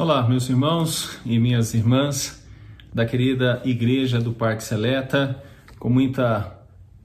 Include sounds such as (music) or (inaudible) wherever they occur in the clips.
Olá, meus irmãos e minhas irmãs da querida Igreja do Parque Seleta, com muita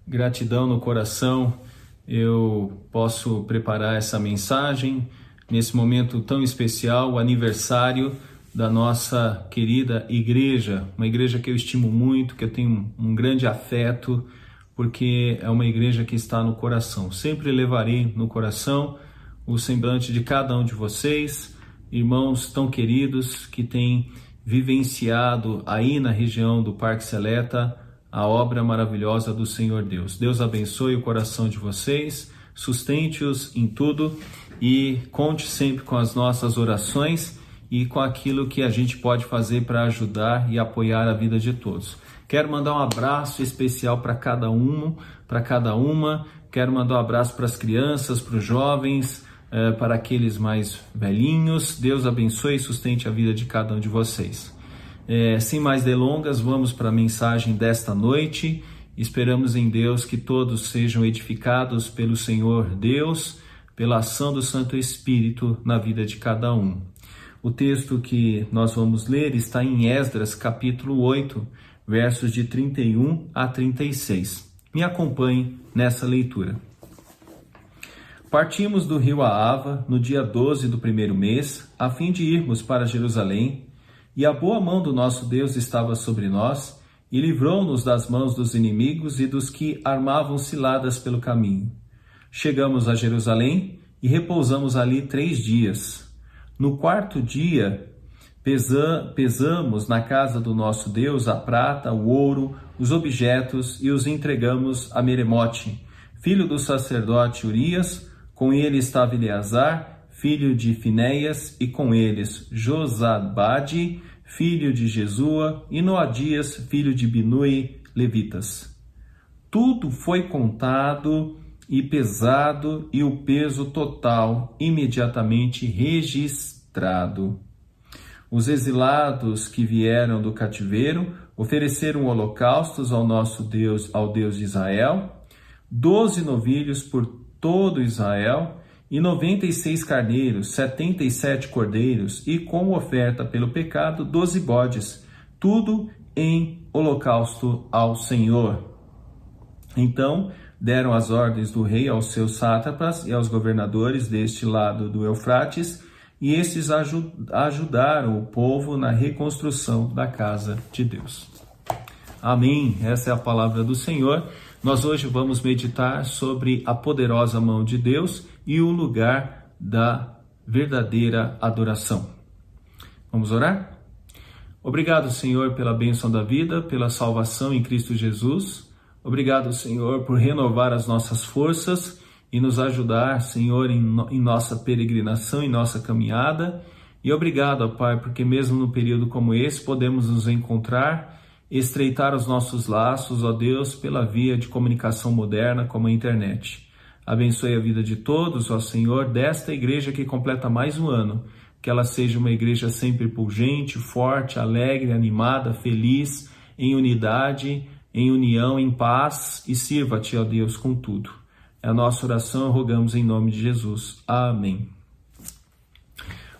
gratidão no coração, eu posso preparar essa mensagem nesse momento tão especial, o aniversário da nossa querida igreja, uma igreja que eu estimo muito, que eu tenho um grande afeto, porque é uma igreja que está no coração. Sempre levarei no coração o semblante de cada um de vocês, irmãos tão queridos que têm vivenciado aí na região do Parque Seleta a obra maravilhosa do Senhor Deus. Deus abençoe o coração de vocês, sustente-os em tudo e conte sempre com as nossas orações e com aquilo que a gente pode fazer para ajudar e apoiar a vida de todos. Quero mandar um abraço especial para cada um, para cada uma. Quero mandar um abraço para as crianças, para os jovens, é, para aqueles mais velhinhos. Deus abençoe e sustente a vida de cada um de vocês. É, sem mais delongas, vamos para a mensagem desta noite. Esperamos em Deus que todos sejam edificados pelo Senhor Deus, pela ação do Santo Espírito na vida de cada um. O texto que nós vamos ler está em Esdras, capítulo 8, versos de 31 a 36. Me acompanhe nessa leitura. Partimos do rio Aava no dia 12 do primeiro mês, a fim de irmos para Jerusalém, e a boa mão do nosso Deus estava sobre nós, e livrou-nos das mãos dos inimigos e dos que armavam ciladas pelo caminho. Chegamos a Jerusalém e repousamos ali três dias. No quarto dia, pesa pesamos na casa do nosso Deus a prata, o ouro, os objetos e os entregamos a Meremote, filho do sacerdote Urias, com ele estava Eleazar, filho de Finéias, e com eles Josabade, filho de Jesua, e Noadias, filho de Binui, levitas. Tudo foi contado e pesado, e o peso total imediatamente registrado. Os exilados que vieram do cativeiro ofereceram holocaustos ao nosso Deus, ao Deus de Israel, doze novilhos por todo Israel, e noventa e seis carneiros, setenta e sete cordeiros, e como oferta pelo pecado, doze bodes, tudo em holocausto ao Senhor. Então deram as ordens do rei aos seus sátrapas e aos governadores deste lado do Eufrates, e estes ajudaram o povo na reconstrução da casa de Deus. Amém. Essa é a palavra do Senhor. Nós hoje vamos meditar sobre a poderosa mão de Deus e o lugar da verdadeira adoração. Vamos orar? Obrigado, Senhor, pela bênção da vida, pela salvação em Cristo Jesus. Obrigado, Senhor, por renovar as nossas forças e nos ajudar, Senhor, em, no, em nossa peregrinação, em nossa caminhada. E obrigado, Pai, porque mesmo no período como esse podemos nos encontrar estreitar os nossos laços, ó Deus, pela via de comunicação moderna como a internet. Abençoe a vida de todos, ó Senhor, desta igreja que completa mais um ano. Que ela seja uma igreja sempre pungente, forte, alegre, animada, feliz, em unidade, em união, em paz e sirva-te, ó Deus, com tudo. É a nossa oração, rogamos em nome de Jesus. Amém.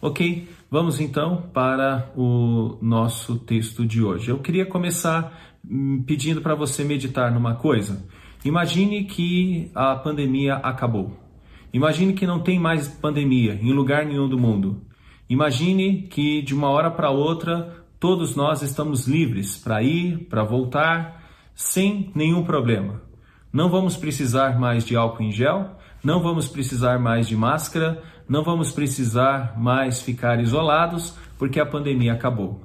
Ok, Vamos então para o nosso texto de hoje. Eu queria começar hum, pedindo para você meditar numa coisa. Imagine que a pandemia acabou. Imagine que não tem mais pandemia em lugar nenhum do mundo. Imagine que de uma hora para outra todos nós estamos livres para ir, para voltar, sem nenhum problema. Não vamos precisar mais de álcool em gel, não vamos precisar mais de máscara, não vamos precisar mais ficar isolados porque a pandemia acabou.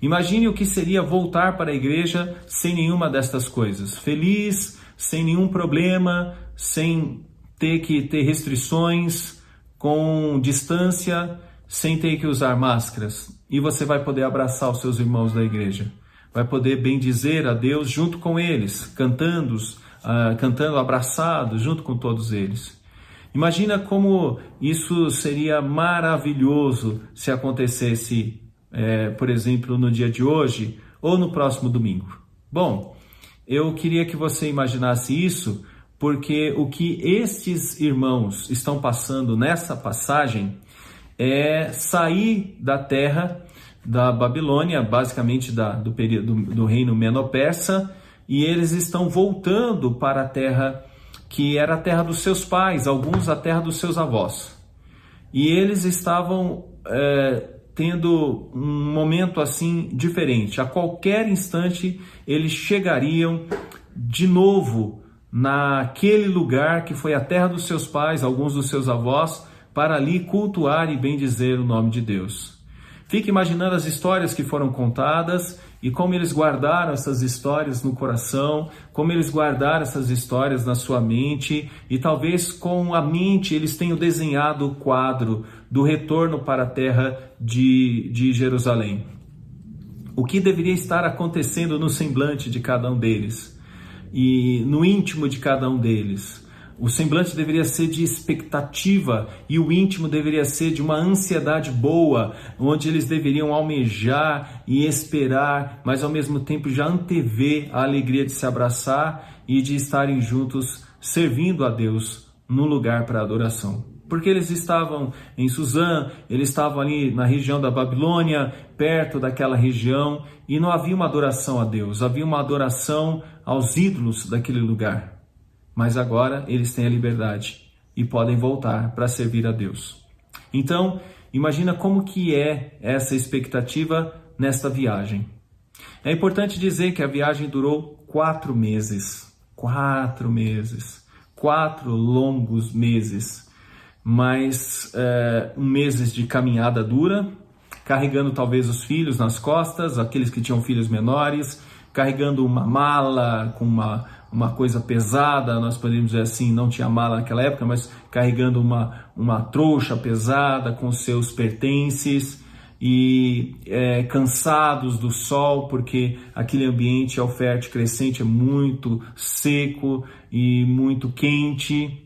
Imagine o que seria voltar para a igreja sem nenhuma destas coisas, feliz, sem nenhum problema, sem ter que ter restrições, com distância, sem ter que usar máscaras. E você vai poder abraçar os seus irmãos da igreja. Vai poder bendizer a Deus junto com eles, cantando, uh, cantando abraçado junto com todos eles. Imagina como isso seria maravilhoso se acontecesse, é, por exemplo, no dia de hoje ou no próximo domingo. Bom, eu queria que você imaginasse isso porque o que estes irmãos estão passando nessa passagem é sair da terra da Babilônia, basicamente da, do período do, reino meno-persa, e eles estão voltando para a terra que era a terra dos seus pais, alguns a terra dos seus avós. E eles estavam é, tendo um momento assim diferente. A qualquer instante eles chegariam de novo naquele lugar que foi a terra dos seus pais, alguns dos seus avós, para ali cultuar e bendizer o nome de Deus. Fique imaginando as histórias que foram contadas e como eles guardaram essas histórias no coração, como eles guardaram essas histórias na sua mente e talvez com a mente eles tenham desenhado o quadro do retorno para a terra de, de Jerusalém. O que deveria estar acontecendo no semblante de cada um deles e no íntimo de cada um deles? O semblante deveria ser de expectativa e o íntimo deveria ser de uma ansiedade boa, onde eles deveriam almejar e esperar, mas ao mesmo tempo já antever a alegria de se abraçar e de estarem juntos servindo a Deus num lugar para adoração. Porque eles estavam em Suzã, eles estavam ali na região da Babilônia, perto daquela região, e não havia uma adoração a Deus, havia uma adoração aos ídolos daquele lugar mas agora eles têm a liberdade e podem voltar para servir a Deus. Então, imagina como que é essa expectativa nesta viagem. É importante dizer que a viagem durou quatro meses, quatro meses, quatro longos meses, mais é, meses de caminhada dura, carregando talvez os filhos nas costas, aqueles que tinham filhos menores, carregando uma mala com uma uma coisa pesada, nós podemos dizer assim, não tinha mala naquela época, mas carregando uma, uma trouxa pesada com seus pertences e é, cansados do sol, porque aquele ambiente é o fértil crescente, é muito seco e muito quente.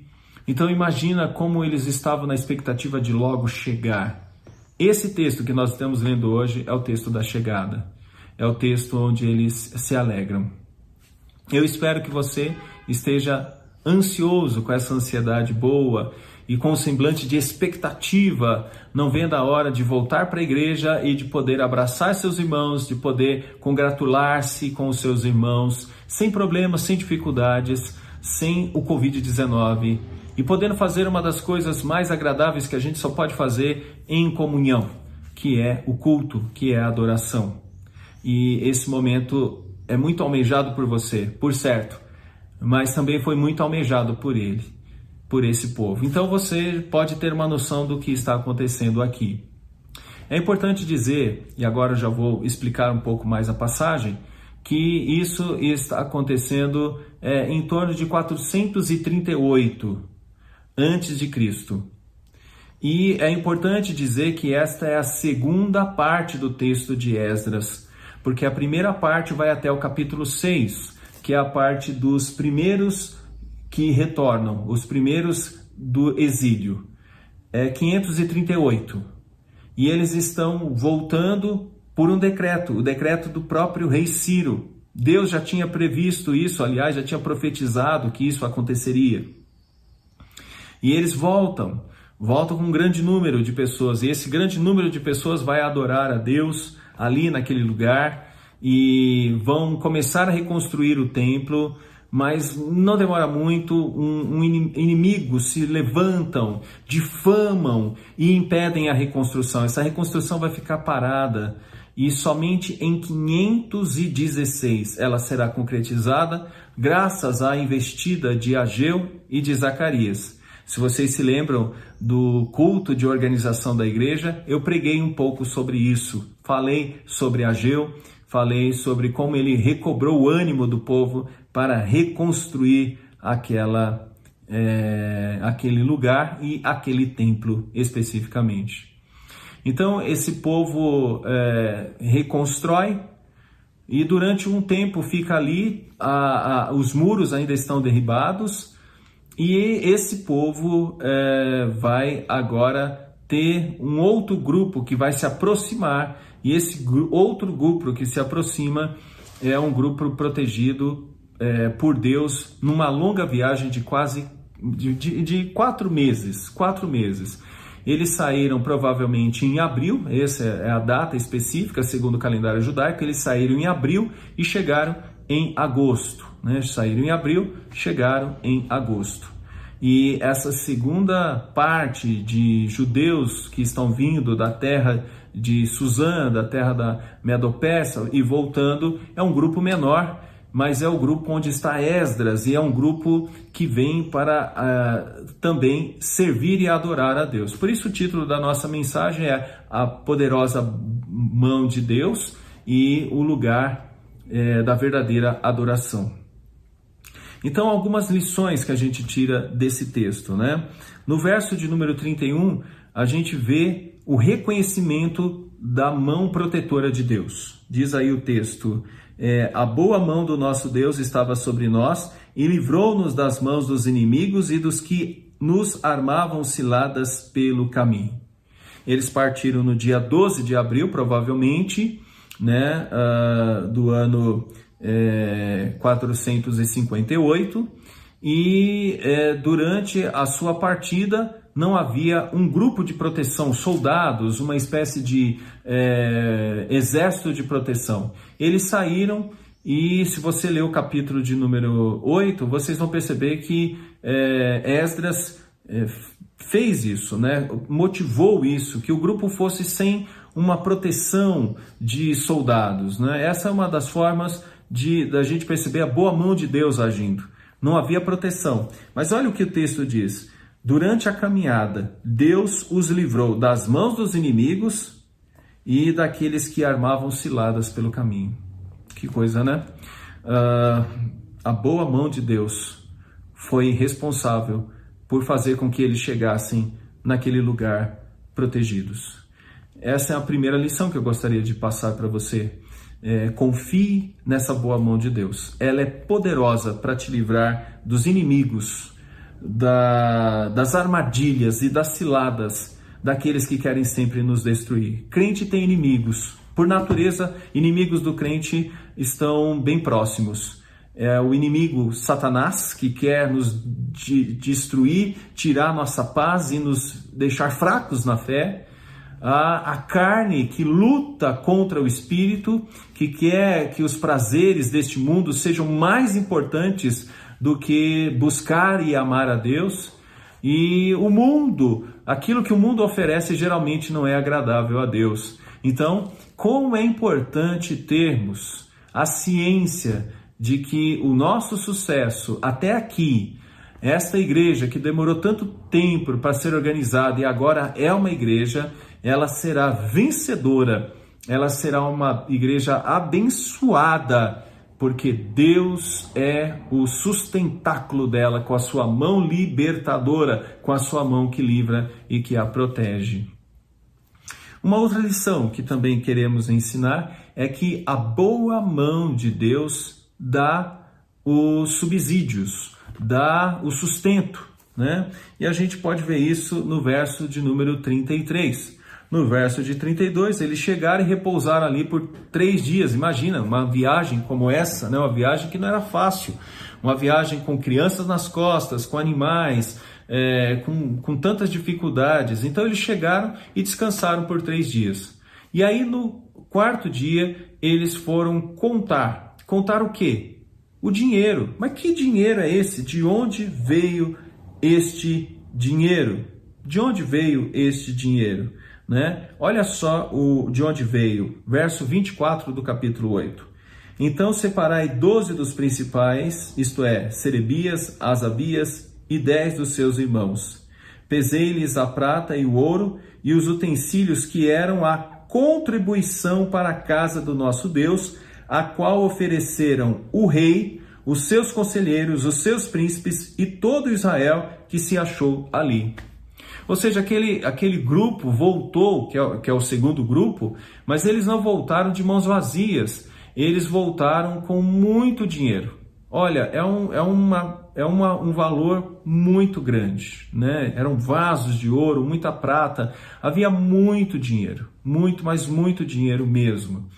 Então imagina como eles estavam na expectativa de logo chegar. Esse texto que nós estamos lendo hoje é o texto da chegada. É o texto onde eles se alegram. Eu espero que você esteja ansioso com essa ansiedade boa e com um semblante de expectativa, não vendo a hora de voltar para a igreja e de poder abraçar seus irmãos, de poder congratular-se com os seus irmãos, sem problemas, sem dificuldades, sem o Covid-19 e podendo fazer uma das coisas mais agradáveis que a gente só pode fazer em comunhão, que é o culto, que é a adoração. E esse momento é muito almejado por você, por certo, mas também foi muito almejado por ele, por esse povo. Então você pode ter uma noção do que está acontecendo aqui. É importante dizer, e agora já vou explicar um pouco mais a passagem, que isso está acontecendo é, em torno de 438 antes de Cristo. E é importante dizer que esta é a segunda parte do texto de Esdras porque a primeira parte vai até o capítulo 6, que é a parte dos primeiros que retornam, os primeiros do exílio. É 538. E eles estão voltando por um decreto, o decreto do próprio rei Ciro. Deus já tinha previsto isso, aliás, já tinha profetizado que isso aconteceria. E eles voltam, voltam com um grande número de pessoas, e esse grande número de pessoas vai adorar a Deus, ali naquele lugar e vão começar a reconstruir o templo, mas não demora muito, um, um inimigos se levantam, difamam e impedem a reconstrução. Essa reconstrução vai ficar parada e somente em 516 ela será concretizada, graças à investida de Ageu e de Zacarias. Se vocês se lembram do culto de organização da igreja, eu preguei um pouco sobre isso. Falei sobre Ageu, falei sobre como ele recobrou o ânimo do povo para reconstruir aquela, é, aquele lugar e aquele templo especificamente. Então, esse povo é, reconstrói e durante um tempo fica ali, a, a, os muros ainda estão derribados e esse povo é, vai agora ter um outro grupo que vai se aproximar, e esse outro grupo que se aproxima é um grupo protegido é, por Deus numa longa viagem de quase de, de, de quatro meses, quatro meses. Eles saíram provavelmente em abril, essa é a data específica, segundo o calendário judaico. Eles saíram em abril e chegaram em agosto. Né? Saíram em abril, chegaram em agosto. E essa segunda parte de judeus que estão vindo da terra de Suzã, da terra da Medopécia e voltando, é um grupo menor, mas é o grupo onde está Esdras e é um grupo que vem para uh, também servir e adorar a Deus. Por isso o título da nossa mensagem é A Poderosa Mão de Deus e o lugar é, da verdadeira adoração. Então, algumas lições que a gente tira desse texto, né? No verso de número 31, a gente vê o reconhecimento da mão protetora de Deus. Diz aí o texto: é, a boa mão do nosso Deus estava sobre nós e livrou-nos das mãos dos inimigos e dos que nos armavam ciladas pelo caminho. Eles partiram no dia 12 de abril, provavelmente, né, uh, do ano é, 458, e é, durante a sua partida não havia um grupo de proteção, soldados, uma espécie de é, exército de proteção. Eles saíram e se você ler o capítulo de número 8, vocês vão perceber que é, Esdras é, fez isso, né? motivou isso, que o grupo fosse sem uma proteção de soldados. Né? Essa é uma das formas de da gente perceber a boa mão de Deus agindo. Não havia proteção. Mas olha o que o texto diz. Durante a caminhada, Deus os livrou das mãos dos inimigos e daqueles que armavam ciladas pelo caminho. Que coisa, né? Uh, a boa mão de Deus foi responsável por fazer com que eles chegassem naquele lugar protegidos. Essa é a primeira lição que eu gostaria de passar para você. É, confie nessa boa mão de Deus. Ela é poderosa para te livrar dos inimigos, da, das armadilhas e das ciladas daqueles que querem sempre nos destruir. Crente tem inimigos. Por natureza, inimigos do crente estão bem próximos. É o inimigo Satanás, que quer nos de, destruir, tirar nossa paz e nos deixar fracos na fé a, a carne que luta contra o espírito, que quer que os prazeres deste mundo sejam mais importantes do que buscar e amar a Deus. E o mundo, aquilo que o mundo oferece geralmente não é agradável a Deus. Então, como é importante termos a ciência de que o nosso sucesso até aqui, esta igreja que demorou tanto tempo para ser organizada e agora é uma igreja, ela será vencedora, ela será uma igreja abençoada, porque Deus é o sustentáculo dela com a sua mão libertadora, com a sua mão que livra e que a protege. Uma outra lição que também queremos ensinar é que a boa mão de Deus dá os subsídios, dá o sustento, né? E a gente pode ver isso no verso de número 33. No verso de 32, eles chegaram e repousaram ali por três dias. Imagina, uma viagem como essa, né? uma viagem que não era fácil. Uma viagem com crianças nas costas, com animais, é, com, com tantas dificuldades. Então eles chegaram e descansaram por três dias. E aí no quarto dia, eles foram contar. Contar o quê? O dinheiro. Mas que dinheiro é esse? De onde veio este dinheiro? De onde veio este dinheiro? Né? Olha só o, de onde veio, verso 24 do capítulo 8. Então separai doze dos principais, isto é, Serebias, Asabias e dez dos seus irmãos. Pesei-lhes a prata e o ouro e os utensílios que eram a contribuição para a casa do nosso Deus, a qual ofereceram o rei, os seus conselheiros, os seus príncipes e todo Israel que se achou ali. Ou seja, aquele, aquele grupo voltou, que é, que é o segundo grupo, mas eles não voltaram de mãos vazias, eles voltaram com muito dinheiro. Olha, é, um, é, uma, é uma, um valor muito grande, né? Eram vasos de ouro, muita prata, havia muito dinheiro, muito, mas muito dinheiro mesmo.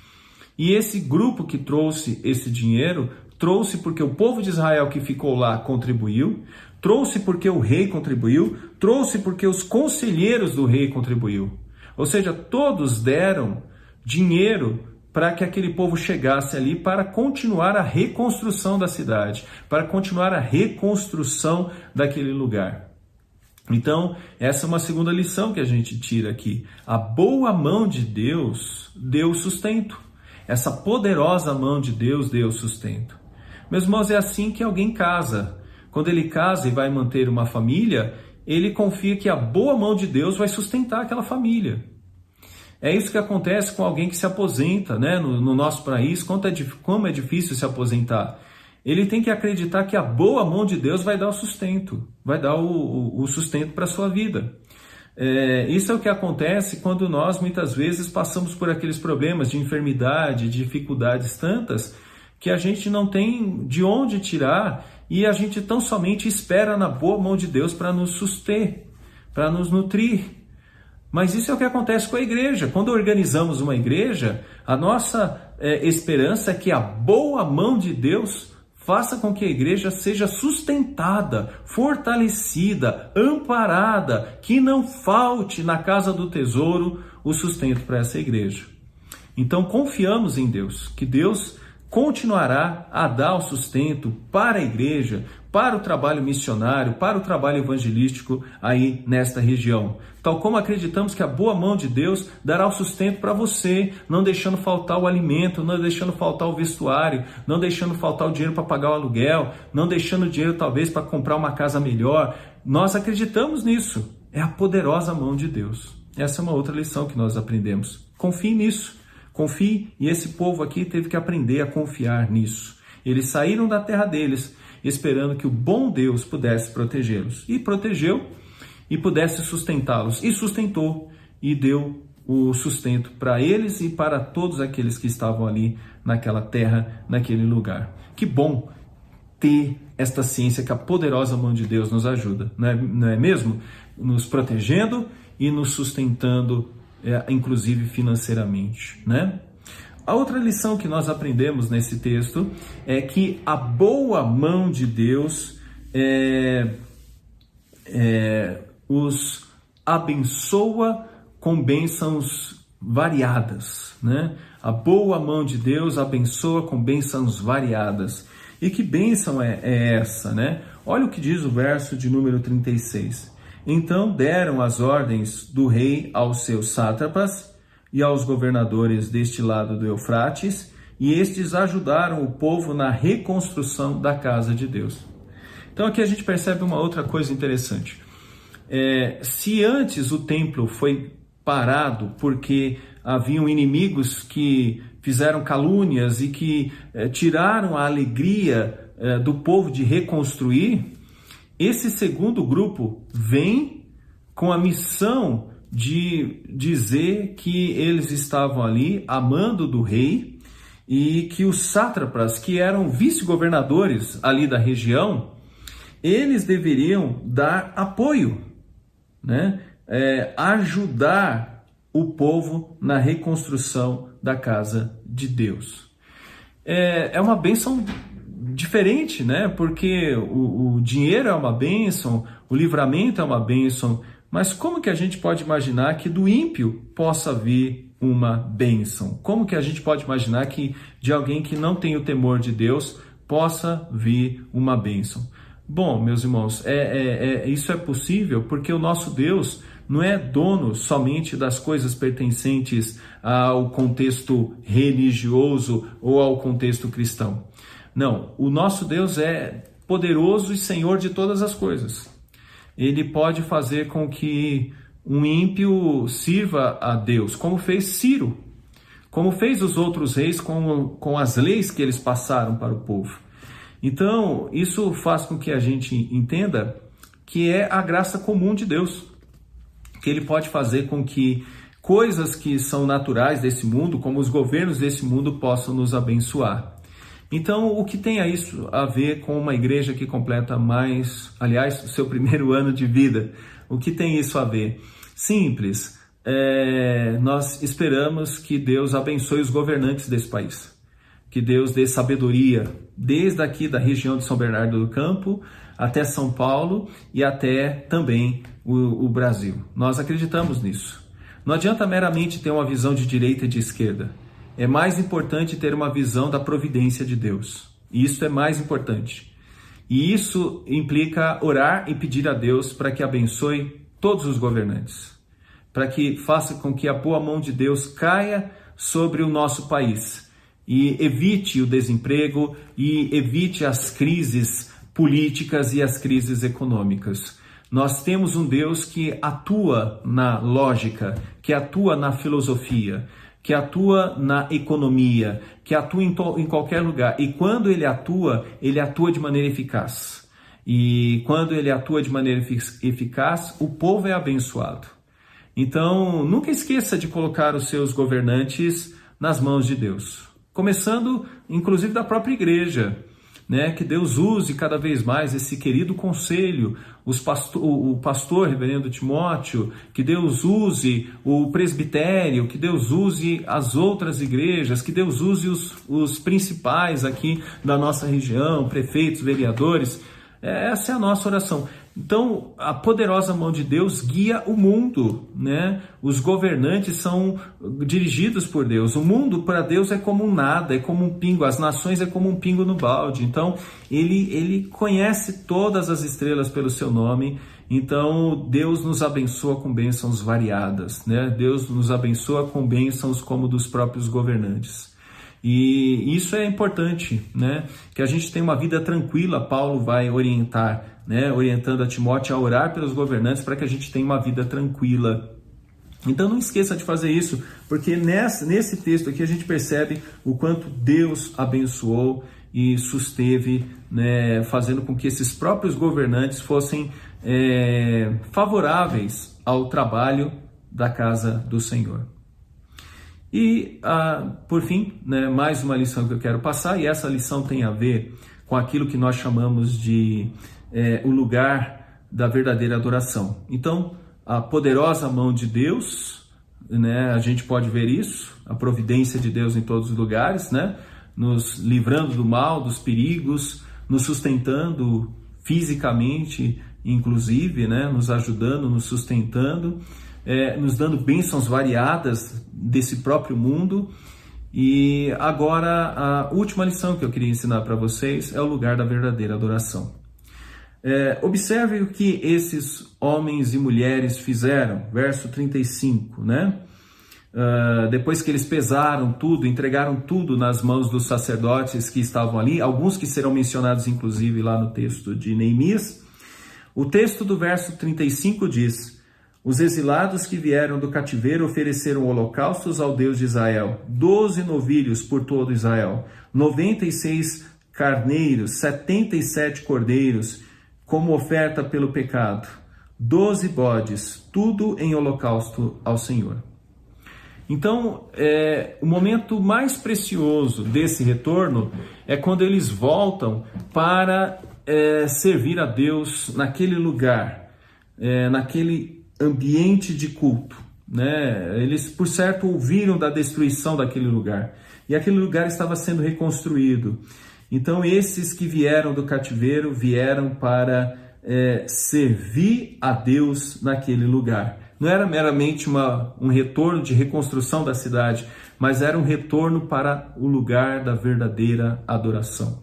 E esse grupo que trouxe esse dinheiro trouxe porque o povo de Israel que ficou lá contribuiu, trouxe porque o rei contribuiu, trouxe porque os conselheiros do rei contribuiu. Ou seja, todos deram dinheiro para que aquele povo chegasse ali para continuar a reconstrução da cidade, para continuar a reconstrução daquele lugar. Então, essa é uma segunda lição que a gente tira aqui. A boa mão de Deus deu sustento. Essa poderosa mão de Deus deu sustento. Meus irmãos, é assim que alguém casa. Quando ele casa e vai manter uma família, ele confia que a boa mão de Deus vai sustentar aquela família. É isso que acontece com alguém que se aposenta né, no, no nosso país, como é, como é difícil se aposentar. Ele tem que acreditar que a boa mão de Deus vai dar o sustento, vai dar o, o sustento para a sua vida. É, isso é o que acontece quando nós muitas vezes passamos por aqueles problemas de enfermidade, dificuldades tantas, que a gente não tem de onde tirar e a gente tão somente espera na boa mão de Deus para nos suster, para nos nutrir. Mas isso é o que acontece com a igreja. Quando organizamos uma igreja, a nossa é, esperança é que a boa mão de Deus faça com que a igreja seja sustentada, fortalecida, amparada, que não falte na casa do tesouro o sustento para essa igreja. Então confiamos em Deus, que Deus continuará a dar o sustento para a igreja, para o trabalho missionário, para o trabalho evangelístico aí nesta região. Tal como acreditamos que a boa mão de Deus dará o sustento para você, não deixando faltar o alimento, não deixando faltar o vestuário, não deixando faltar o dinheiro para pagar o aluguel, não deixando dinheiro talvez para comprar uma casa melhor. Nós acreditamos nisso. É a poderosa mão de Deus. Essa é uma outra lição que nós aprendemos. Confie nisso. Confie, e esse povo aqui teve que aprender a confiar nisso. Eles saíram da terra deles, esperando que o bom Deus pudesse protegê-los. E protegeu e pudesse sustentá-los. E sustentou e deu o sustento para eles e para todos aqueles que estavam ali naquela terra, naquele lugar. Que bom ter esta ciência que a poderosa mão de Deus nos ajuda, não é, não é mesmo? Nos protegendo e nos sustentando é, inclusive financeiramente, né? A outra lição que nós aprendemos nesse texto é que a boa mão de Deus é, é, os abençoa com bênçãos variadas, né? A boa mão de Deus abençoa com bênçãos variadas. E que bênção é, é essa, né? Olha o que diz o verso de número 36. Então deram as ordens do rei aos seus sátrapas e aos governadores deste lado do Eufrates, e estes ajudaram o povo na reconstrução da casa de Deus. Então aqui a gente percebe uma outra coisa interessante. É, se antes o templo foi parado porque haviam inimigos que fizeram calúnias e que é, tiraram a alegria é, do povo de reconstruir, esse segundo grupo vem com a missão de dizer que eles estavam ali amando do rei e que os sátrapas, que eram vice-governadores ali da região, eles deveriam dar apoio, né? É, ajudar o povo na reconstrução da casa de Deus. É, é uma bênção diferente, né? Porque o, o dinheiro é uma bênção, o livramento é uma bênção, mas como que a gente pode imaginar que do ímpio possa vir uma bênção? Como que a gente pode imaginar que de alguém que não tem o temor de Deus possa vir uma bênção? Bom, meus irmãos, é, é, é, isso é possível porque o nosso Deus não é dono somente das coisas pertencentes ao contexto religioso ou ao contexto cristão. Não, o nosso Deus é poderoso e senhor de todas as coisas. Ele pode fazer com que um ímpio sirva a Deus, como fez Ciro, como fez os outros reis com, com as leis que eles passaram para o povo. Então, isso faz com que a gente entenda que é a graça comum de Deus, que ele pode fazer com que coisas que são naturais desse mundo, como os governos desse mundo, possam nos abençoar. Então, o que tem isso a ver com uma igreja que completa mais, aliás, o seu (laughs) primeiro ano de vida? O que tem isso a ver? Simples. É, nós esperamos que Deus abençoe os governantes desse país. que Deus dê sabedoria, desde aqui da região de São Bernardo do Campo até São Paulo e até também o, o Brasil. Nós acreditamos nisso. Não adianta meramente ter uma visão de direita e de esquerda. É mais importante ter uma visão da providência de Deus. Isso é mais importante. E isso implica orar e pedir a Deus para que abençoe todos os governantes, para que faça com que a boa mão de Deus caia sobre o nosso país e evite o desemprego e evite as crises políticas e as crises econômicas. Nós temos um Deus que atua na lógica, que atua na filosofia, que atua na economia, que atua em, em, qualquer lugar. E quando ele atua, ele atua de maneira eficaz. E quando ele atua de maneira eficaz, o povo é abençoado. Então, nunca esqueça de colocar os seus governantes nas mãos de Deus. Começando, inclusive, da própria igreja né? Que Deus use cada vez mais esse querido conselho, os pastor, o pastor reverendo Timóteo, que Deus use o presbitério, que Deus use as outras igrejas, que Deus use os, os principais aqui da nossa região, prefeitos, vereadores. É, essa é a nossa oração. Então, a poderosa mão de Deus guia o mundo, né? Os governantes são dirigidos por Deus. O mundo para Deus é como um nada, é como um pingo, as nações é como um pingo no balde. Então, ele ele conhece todas as estrelas pelo seu nome. Então, Deus nos abençoa com bênçãos variadas, né? Deus nos abençoa com bênçãos como dos próprios governantes. E isso é importante, né? Que a gente tenha uma vida tranquila. Paulo vai orientar né, orientando a Timóteo a orar pelos governantes para que a gente tenha uma vida tranquila. Então não esqueça de fazer isso, porque nesse, nesse texto aqui a gente percebe o quanto Deus abençoou e susteve, né, fazendo com que esses próprios governantes fossem é, favoráveis ao trabalho da casa do Senhor. E, ah, por fim, né, mais uma lição que eu quero passar, e essa lição tem a ver com aquilo que nós chamamos de é, o lugar da verdadeira adoração. Então, a poderosa mão de Deus, né, a gente pode ver isso, a providência de Deus em todos os lugares, né, nos livrando do mal, dos perigos, nos sustentando fisicamente, inclusive, né, nos ajudando, nos sustentando, é, nos dando bênçãos variadas desse próprio mundo. E agora, a última lição que eu queria ensinar para vocês é o lugar da verdadeira adoração. É, observe o que esses homens e mulheres fizeram, verso 35, né? Uh, depois que eles pesaram tudo, entregaram tudo nas mãos dos sacerdotes que estavam ali, alguns que serão mencionados inclusive lá no texto de Neemias. O texto do verso 35 diz: Os exilados que vieram do cativeiro ofereceram holocaustos ao Deus de Israel, doze novilhos por todo Israel, noventa e seis carneiros, setenta e sete cordeiros como oferta pelo pecado, doze bodes, tudo em holocausto ao Senhor. Então, é, o momento mais precioso desse retorno é quando eles voltam para é, servir a Deus naquele lugar, é, naquele ambiente de culto. Né? Eles, por certo, ouviram da destruição daquele lugar e aquele lugar estava sendo reconstruído. Então, esses que vieram do cativeiro vieram para é, servir a Deus naquele lugar. Não era meramente uma, um retorno de reconstrução da cidade, mas era um retorno para o lugar da verdadeira adoração.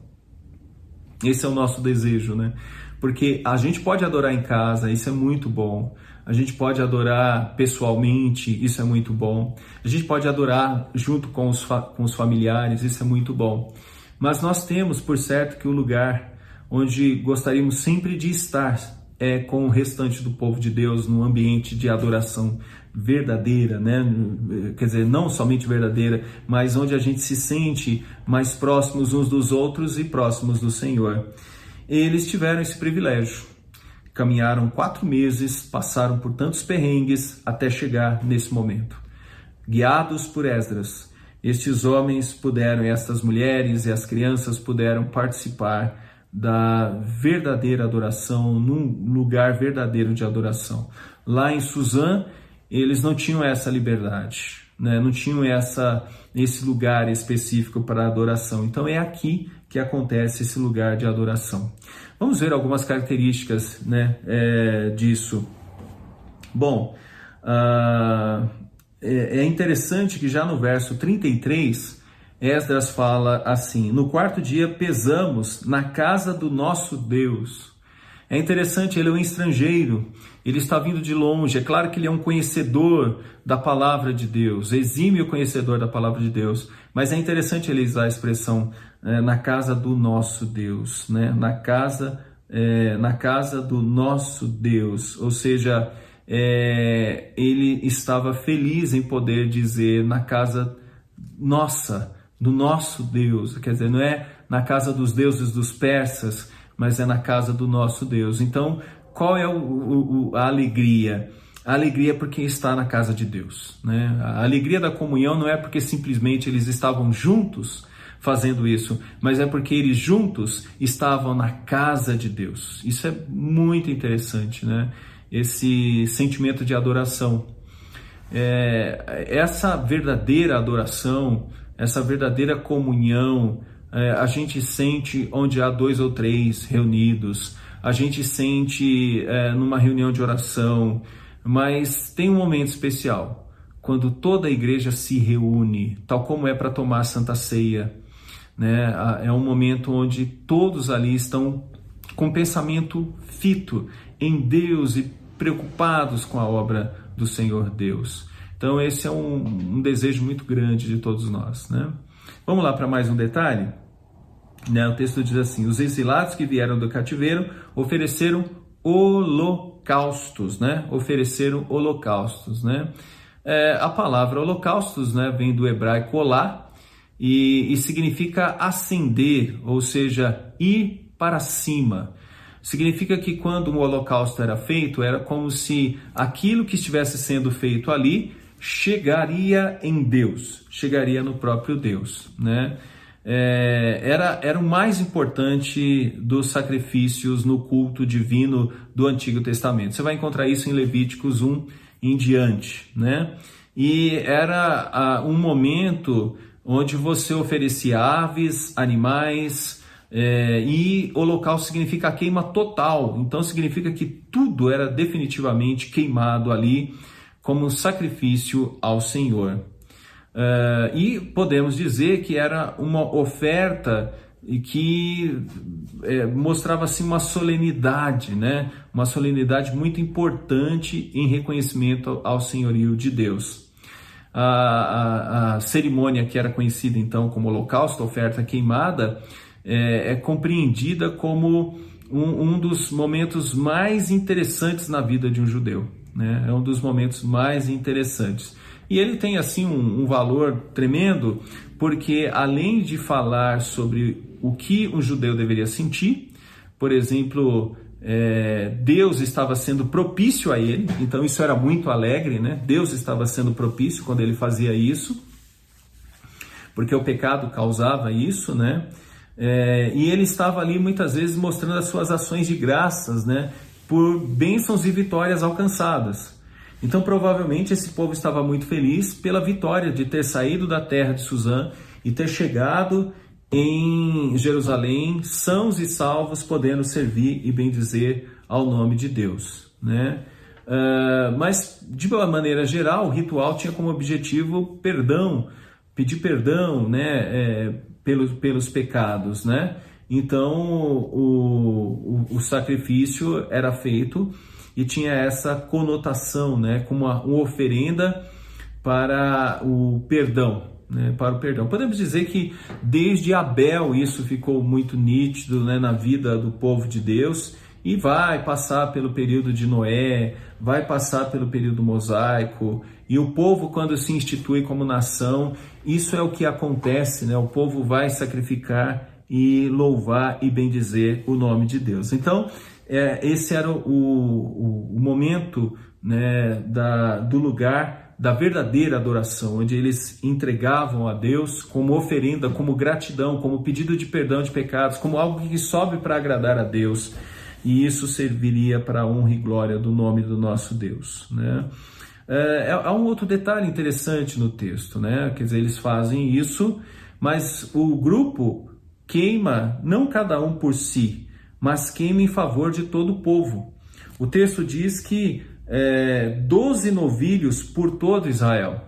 Esse é o nosso desejo, né? Porque a gente pode adorar em casa, isso é muito bom. A gente pode adorar pessoalmente, isso é muito bom. A gente pode adorar junto com os, com os familiares, isso é muito bom. Mas nós temos, por certo, que o lugar onde gostaríamos sempre de estar é com o restante do povo de Deus num ambiente de adoração verdadeira, né? Quer dizer, não somente verdadeira, mas onde a gente se sente mais próximos uns dos outros e próximos do Senhor. Eles tiveram esse privilégio. Caminharam quatro meses, passaram por tantos perrengues até chegar nesse momento. Guiados por Esdras, estes homens puderam, estas mulheres e as crianças puderam participar da verdadeira adoração, num lugar verdadeiro de adoração. Lá em Suzã, eles não tinham essa liberdade. né? não tinham essa, esse lugar específico para adoração. Então é aqui que acontece esse lugar de adoração. Vamos ver algumas características né, é, disso. Bom, uh, é interessante que já no verso 33, Esdras fala assim: No quarto dia pesamos na casa do nosso Deus. É interessante, ele é um estrangeiro, ele está vindo de longe. É claro que ele é um conhecedor da palavra de Deus, exímio conhecedor da palavra de Deus, mas é interessante ele usar a expressão é, na casa do nosso Deus, né? na, casa, é, na casa do nosso Deus, ou seja, é, ele estava feliz em poder dizer na casa nossa, do nosso Deus, quer dizer, não é na casa dos deuses dos persas, mas é na casa do nosso Deus. Então, qual é o, o, a alegria? A alegria é porque está na casa de Deus. Né? A alegria da comunhão não é porque simplesmente eles estavam juntos fazendo isso, mas é porque eles juntos estavam na casa de Deus. Isso é muito interessante, né? Esse sentimento de adoração. É, essa verdadeira adoração, essa verdadeira comunhão, é, a gente sente onde há dois ou três reunidos, a gente sente é, numa reunião de oração, mas tem um momento especial, quando toda a igreja se reúne, tal como é para tomar a Santa Ceia. Né? É um momento onde todos ali estão com pensamento fito em Deus e preocupados com a obra do Senhor Deus. Então, esse é um, um desejo muito grande de todos nós. Né? Vamos lá para mais um detalhe? Né? O texto diz assim: os exilados que vieram do cativeiro ofereceram holocaustos, né? Ofereceram holocaustos, né? É, a palavra holocaustos, né, vem do hebraico olá e, e significa ascender, ou seja, ir para cima. Significa que quando um holocausto era feito, era como se aquilo que estivesse sendo feito ali chegaria em Deus, chegaria no próprio Deus, né? É, era, era o mais importante dos sacrifícios no culto divino do Antigo Testamento. Você vai encontrar isso em Levíticos 1 em diante, né? E era um momento onde você oferecia aves, animais, é, e holocausto significa queima total, então significa que tudo era definitivamente queimado ali como sacrifício ao Senhor. Uh, e podemos dizer que era uma oferta que é, mostrava assim uma solenidade, né? Uma solenidade muito importante em reconhecimento ao senhorio de Deus. A, a, a cerimônia que era conhecida então como Holocausto, oferta queimada, é, é compreendida como um, um, dos momentos mais interessantes na vida de um judeu. Né? É um dos momentos mais interessantes. E ele tem assim um, um valor tremendo, porque além de falar sobre o que um judeu deveria sentir, por exemplo, é, Deus estava sendo propício a ele, então isso era muito alegre, né? Deus estava sendo propício quando ele fazia isso, porque o pecado causava isso, né? É, e ele estava ali muitas vezes mostrando as suas ações de graças, né? Por bênçãos e vitórias alcançadas. Então, provavelmente, esse povo estava muito feliz pela vitória de ter saído da terra de Suzã e ter chegado em Jerusalém, sãos e salvos, podendo servir e bendizer ao nome de Deus. Né? Uh, mas, de uma maneira geral, o ritual tinha como objetivo perdão, pedir perdão né, é, pelos, pelos pecados. Né? Então, o, o, o sacrifício era feito e tinha essa conotação, né, como uma, uma oferenda para o perdão, né, para o perdão. Podemos dizer que desde Abel isso ficou muito nítido né, na vida do povo de Deus e vai passar pelo período de Noé, vai passar pelo período mosaico e o povo quando se institui como nação, isso é o que acontece, né? O povo vai sacrificar e louvar e bendizer o nome de Deus. Então, é, esse era o, o, o momento né, da, do lugar da verdadeira adoração, onde eles entregavam a Deus como oferenda, como gratidão, como pedido de perdão de pecados, como algo que sobe para agradar a Deus. E isso serviria para a honra e glória do nome do nosso Deus. Né? É, há um outro detalhe interessante no texto, né? Quer dizer, eles fazem isso, mas o grupo queima não cada um por si, mas queima em favor de todo o povo. O texto diz que é, 12 novilhos por todo Israel.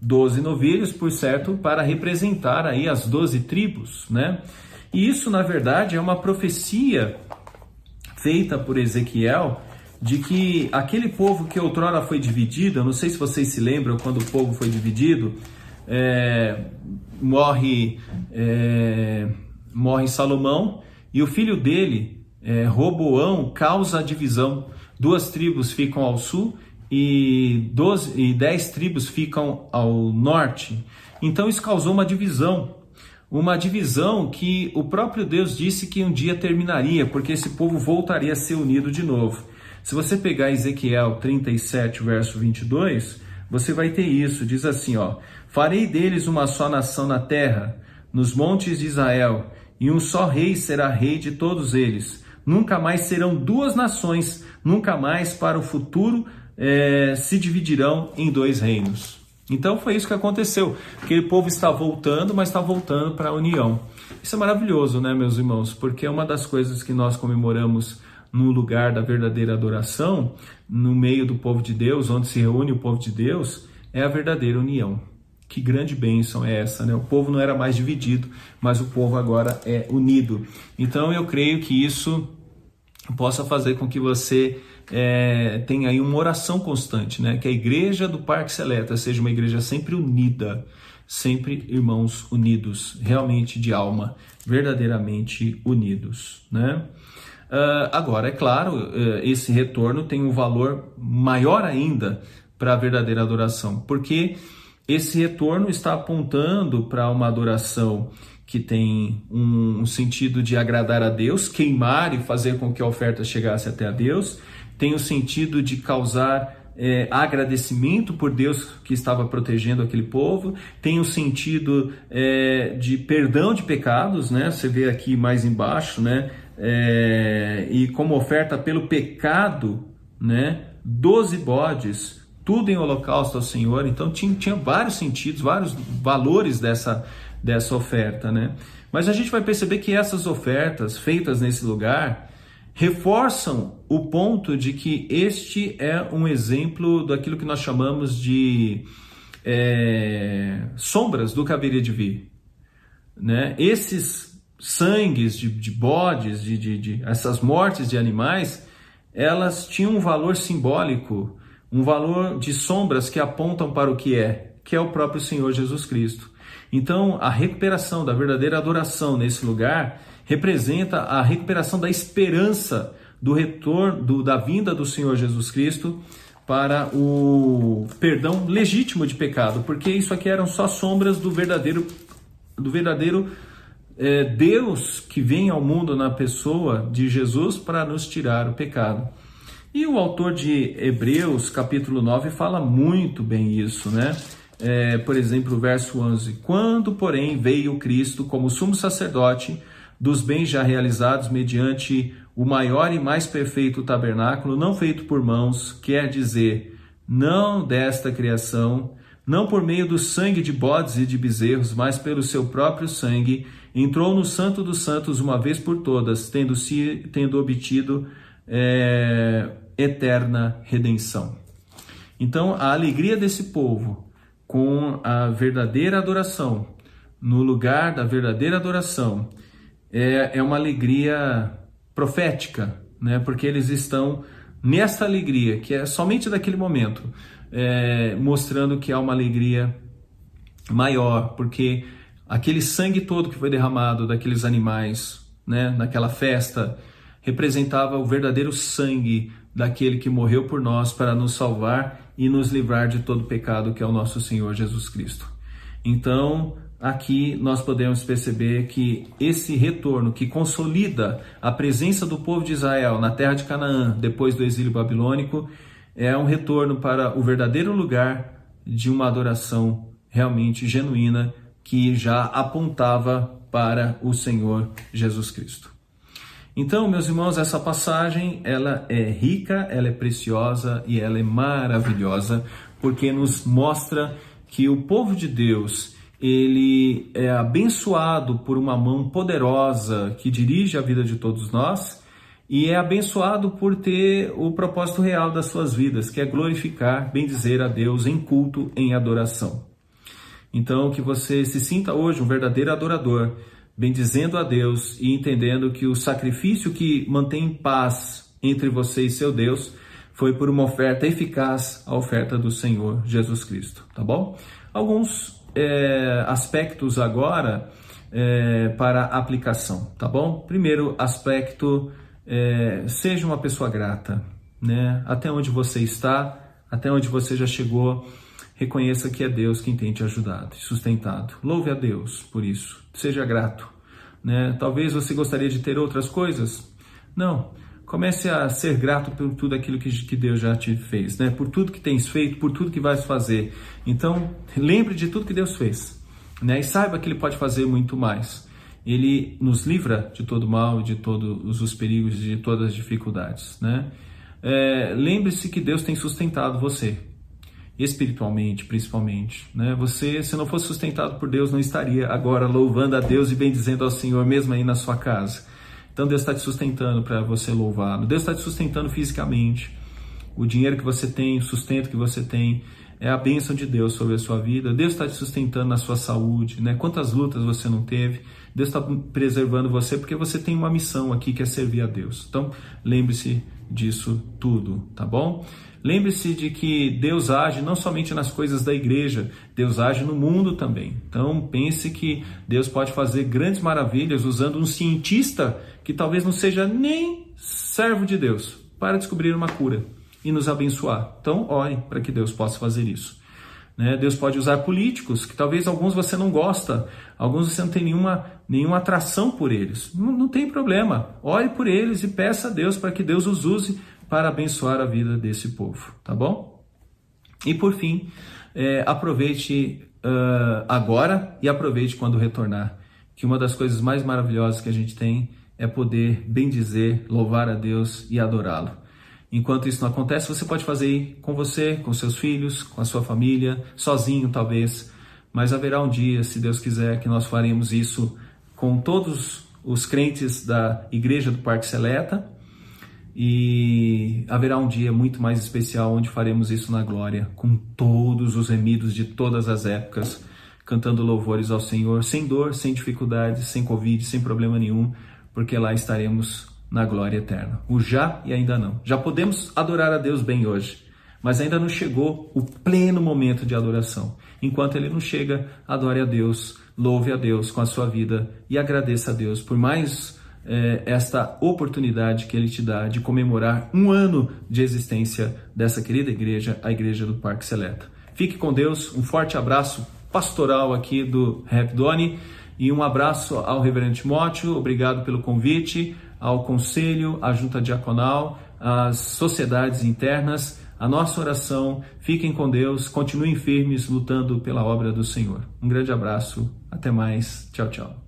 12 novilhos, por certo, para representar aí as 12 tribos, né? E isso, na verdade, é uma profecia feita por Ezequiel de que aquele povo que outrora foi dividido, não sei se vocês se lembram quando o povo foi dividido, é, morre, é, morre Salomão e o filho dele, é, Roboão, causa a divisão. Duas tribos ficam ao sul e, 12, e dez tribos ficam ao norte. Então isso causou uma divisão uma divisão que o próprio Deus disse que um dia terminaria, porque esse povo voltaria a ser unido de novo. Se você pegar Ezequiel 37, verso 22, você vai ter isso. Diz assim, ó: Farei deles uma só nação na terra, nos montes de Israel, e um só rei será rei de todos eles. Nunca mais serão duas nações, nunca mais para o futuro é, se dividirão em dois reinos. Então foi isso que aconteceu. Aquele povo está voltando, mas está voltando para a união. Isso é maravilhoso, né, meus irmãos? Porque é uma das coisas que nós comemoramos no lugar da verdadeira adoração, no meio do povo de Deus, onde se reúne o povo de Deus, é a verdadeira união. Que grande bênção é essa, né? O povo não era mais dividido, mas o povo agora é unido. Então eu creio que isso possa fazer com que você é, tenha aí uma oração constante, né? Que a igreja do Parque Seleta seja uma igreja sempre unida, sempre irmãos unidos, realmente de alma, verdadeiramente unidos, né? Uh, agora, é claro, uh, esse retorno tem um valor maior ainda para a verdadeira adoração, porque esse retorno está apontando para uma adoração que tem um, um, sentido de agradar a Deus, queimar e fazer com que a oferta chegasse até a Deus, tem o sentido de causar é, agradecimento por Deus que estava protegendo aquele povo, tem o sentido é, de perdão de pecados, né? Você vê aqui mais embaixo, né? é, e como oferta pelo pecado, né? Doze bodes, tudo em holocausto ao Senhor. Então tinha, tinha vários sentidos, vários valores dessa, dessa oferta, né? Mas a gente vai perceber que essas ofertas feitas nesse lugar reforçam o ponto de que este é um exemplo daquilo que nós chamamos de é, sombras do que haveria de vir. Né? Esses sangues de, de bodes, de, de, de, essas mortes de animais, elas tinham um valor simbólico, um valor de sombras que apontam para o que é, que é o próprio Senhor Jesus Cristo. Então, a recuperação da verdadeira adoração nesse lugar representa a recuperação da esperança do retorno, do, da vinda do Senhor Jesus Cristo para o perdão legítimo de pecado, porque isso aqui eram só sombras do verdadeiro do verdadeiro é Deus que vem ao mundo na pessoa de Jesus para nos tirar o pecado. E o autor de Hebreus, capítulo 9, fala muito bem isso, né? É, por exemplo, o verso 11: Quando, porém, veio Cristo como sumo sacerdote dos bens já realizados mediante o maior e mais perfeito tabernáculo, não feito por mãos, quer dizer, não desta criação, não por meio do sangue de bodes e de bezerros, mas pelo seu próprio sangue, entrou no Santo dos Santos uma vez por todas, tendo, se, tendo obtido é, eterna redenção. Então, a alegria desse povo com a verdadeira adoração, no lugar da verdadeira adoração, é, é uma alegria profética, né? porque eles estão nesta alegria, que é somente daquele momento é, mostrando que há uma alegria maior, porque aquele sangue todo que foi derramado daqueles animais, né, naquela festa, representava o verdadeiro sangue daquele que morreu por nós para nos salvar e nos livrar de todo pecado, que é o nosso Senhor Jesus Cristo. Então, aqui nós podemos perceber que esse retorno que consolida a presença do povo de Israel na terra de Canaã depois do exílio babilônico é um retorno para o verdadeiro lugar de uma adoração realmente genuína que já apontava para o Senhor Jesus Cristo. Então, meus irmãos, essa passagem ela é rica, ela é preciosa e ela é maravilhosa, porque nos mostra que o povo de Deus ele é abençoado por uma mão poderosa que dirige a vida de todos nós e é abençoado por ter o propósito real das suas vidas, que é glorificar, bendizer a Deus em culto, em adoração. Então, que você se sinta hoje um verdadeiro adorador, bendizendo a Deus e entendendo que o sacrifício que mantém paz entre você e seu Deus foi por uma oferta eficaz, a oferta do Senhor Jesus Cristo, tá bom? Alguns é, aspectos agora é, para aplicação, tá bom? Primeiro aspecto, é, seja uma pessoa grata, né? Até onde você está, até onde você já chegou, reconheça que é Deus quem tem te ajudado e sustentado. Louve a Deus por isso, seja grato, né? Talvez você gostaria de ter outras coisas, não. Comece a ser grato por tudo aquilo que, que Deus já te fez, né? Por tudo que tens feito, por tudo que vais fazer. Então, lembre de tudo que Deus fez, né? E saiba que Ele pode fazer muito mais. Ele nos livra de todo mal, de todos os perigos, de todas as dificuldades, né? É, Lembre-se que Deus tem sustentado você, espiritualmente, principalmente, né? Você, se não fosse sustentado por Deus, não estaria agora louvando a Deus e bendizendo ao Senhor, mesmo aí na sua casa. Então Deus está te sustentando para você louvá-lo. Deus está te sustentando fisicamente. O dinheiro que você tem, o sustento que você tem, é a bênção de Deus sobre a sua vida. Deus está te sustentando na sua saúde, né? Quantas lutas você não teve? Deus está preservando você porque você tem uma missão aqui que é servir a Deus. Então, lembre-se disso tudo, tá bom? Lembre-se de que Deus age não somente nas coisas da igreja, Deus age no mundo também. Então pense que Deus pode fazer grandes maravilhas usando um cientista que talvez não seja nem servo de Deus para descobrir uma cura e nos abençoar. Então ore para que Deus possa fazer isso. Né? Deus pode usar políticos, que talvez alguns você não gosta, alguns você não tem nenhuma, nenhuma atração por eles. Não, não tem problema. Ore por eles e peça a Deus para que Deus os use para abençoar a vida desse povo, tá bom? E por fim, é, aproveite uh, agora e aproveite quando retornar, que uma das coisas mais maravilhosas que a gente tem é poder bendizer, louvar a Deus e adorá-lo. Enquanto isso não acontece, você pode fazer com você, com seus filhos, com a sua família, sozinho talvez, mas haverá um dia, se Deus quiser, que nós faremos isso com todos os crentes da Igreja do Parque Seleta e haverá um dia muito mais especial onde faremos isso na glória, com todos os remidos de todas as épocas, cantando louvores ao Senhor, sem dor, sem dificuldades, sem Covid, sem problema nenhum, porque lá estaremos na glória eterna. O já e ainda não. Já podemos adorar a Deus bem hoje, mas ainda não chegou o pleno momento de adoração. Enquanto ele não chega, adore a Deus, louve a Deus com a sua vida e agradeça a Deus por mais é, esta oportunidade que ele te dá de comemorar um ano de existência dessa querida igreja, a Igreja do Parque Seleta. Fique com Deus, um forte abraço pastoral aqui do Rap Doni e um abraço ao Reverendo Timóteo, obrigado pelo convite, ao Conselho, à Junta Diaconal, às sociedades internas, a nossa oração. Fiquem com Deus, continuem firmes lutando pela obra do Senhor. Um grande abraço, até mais, tchau, tchau.